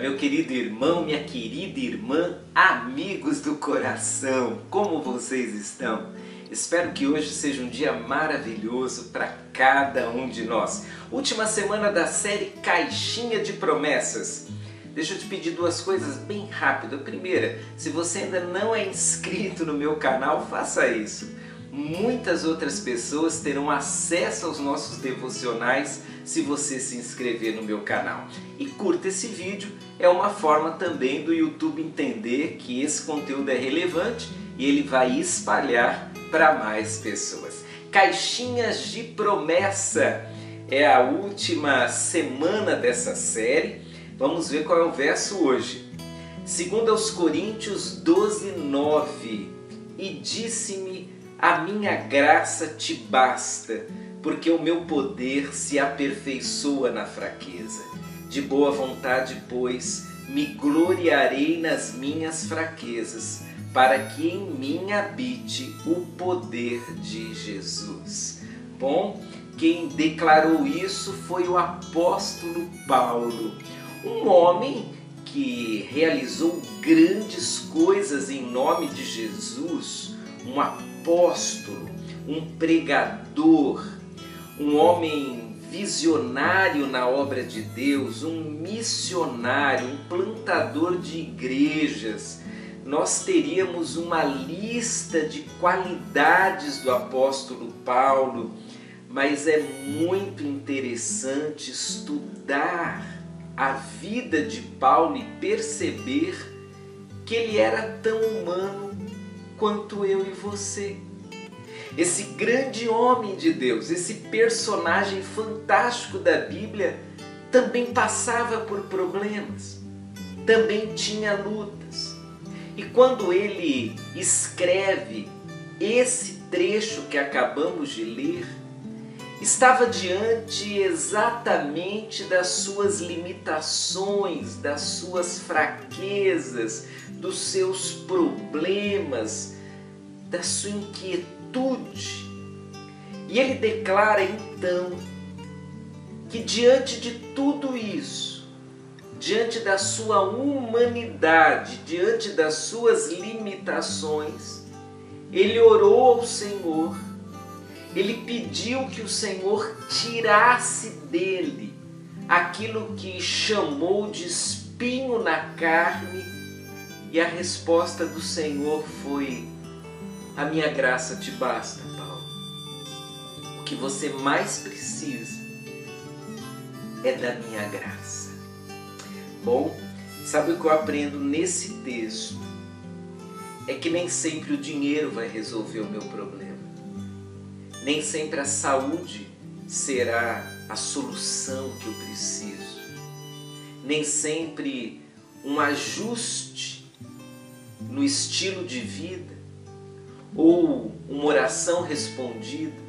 meu querido irmão, minha querida irmã, amigos do coração, como vocês estão? Espero que hoje seja um dia maravilhoso para cada um de nós. Última semana da série Caixinha de Promessas. Deixa eu te pedir duas coisas bem rápido. A primeira, se você ainda não é inscrito no meu canal, faça isso. Muitas outras pessoas terão acesso aos nossos devocionais se você se inscrever no meu canal. E curta esse vídeo, é uma forma também do YouTube entender que esse conteúdo é relevante e ele vai espalhar para mais pessoas. Caixinhas de promessa é a última semana dessa série. Vamos ver qual é o verso hoje. Segundo aos Coríntios 12, 9. E disse-me, a minha graça te basta, porque o meu poder se aperfeiçoa na fraqueza. De boa vontade, pois, me gloriarei nas minhas fraquezas, para que em mim habite o poder de Jesus. Bom, quem declarou isso foi o apóstolo Paulo, um homem que realizou grandes coisas em nome de Jesus, um apóstolo, um pregador, um homem visionário na obra de Deus, um missionário, um plantador de igrejas. Nós teríamos uma lista de qualidades do apóstolo Paulo, mas é muito interessante estudar a vida de Paulo e perceber que ele era tão humano quanto eu e você esse grande homem de Deus, esse personagem fantástico da Bíblia, também passava por problemas, também tinha lutas. E quando ele escreve esse trecho que acabamos de ler, estava diante exatamente das suas limitações, das suas fraquezas, dos seus problemas, da sua inquietude. E ele declara então que diante de tudo isso, diante da sua humanidade, diante das suas limitações, ele orou ao Senhor, ele pediu que o Senhor tirasse dele aquilo que chamou de espinho na carne, e a resposta do Senhor foi: a minha graça te basta, Paulo. O que você mais precisa é da minha graça. Bom, sabe o que eu aprendo nesse texto? É que nem sempre o dinheiro vai resolver o meu problema. Nem sempre a saúde será a solução que eu preciso. Nem sempre um ajuste no estilo de vida ou uma oração respondida,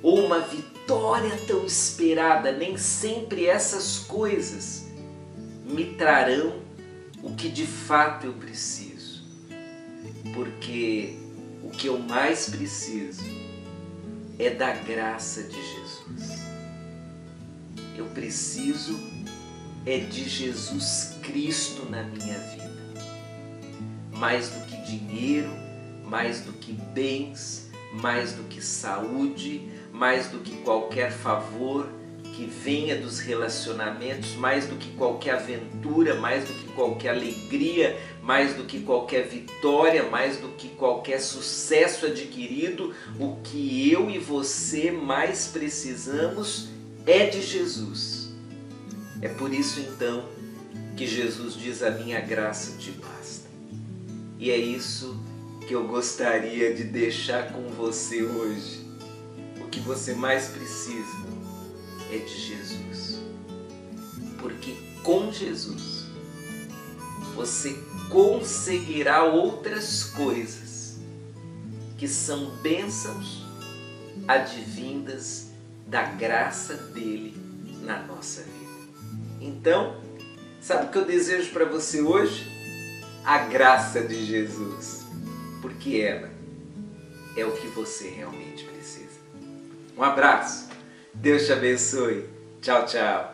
ou uma vitória tão esperada, nem sempre essas coisas me trarão o que de fato eu preciso. Porque o que eu mais preciso é da graça de Jesus. Eu preciso é de Jesus Cristo na minha vida. Mais do que dinheiro, mais do que bens, mais do que saúde, mais do que qualquer favor que venha dos relacionamentos, mais do que qualquer aventura, mais do que qualquer alegria, mais do que qualquer vitória, mais do que qualquer sucesso adquirido, o que eu e você mais precisamos é de Jesus. É por isso então que Jesus diz: A minha graça te basta. E é isso que eu gostaria de deixar com você hoje. O que você mais precisa é de Jesus. Porque com Jesus você conseguirá outras coisas que são bênçãos advindas da graça dele na nossa vida. Então, sabe o que eu desejo para você hoje? A graça de Jesus porque ela é o que você realmente precisa. Um abraço, Deus te abençoe. Tchau, tchau.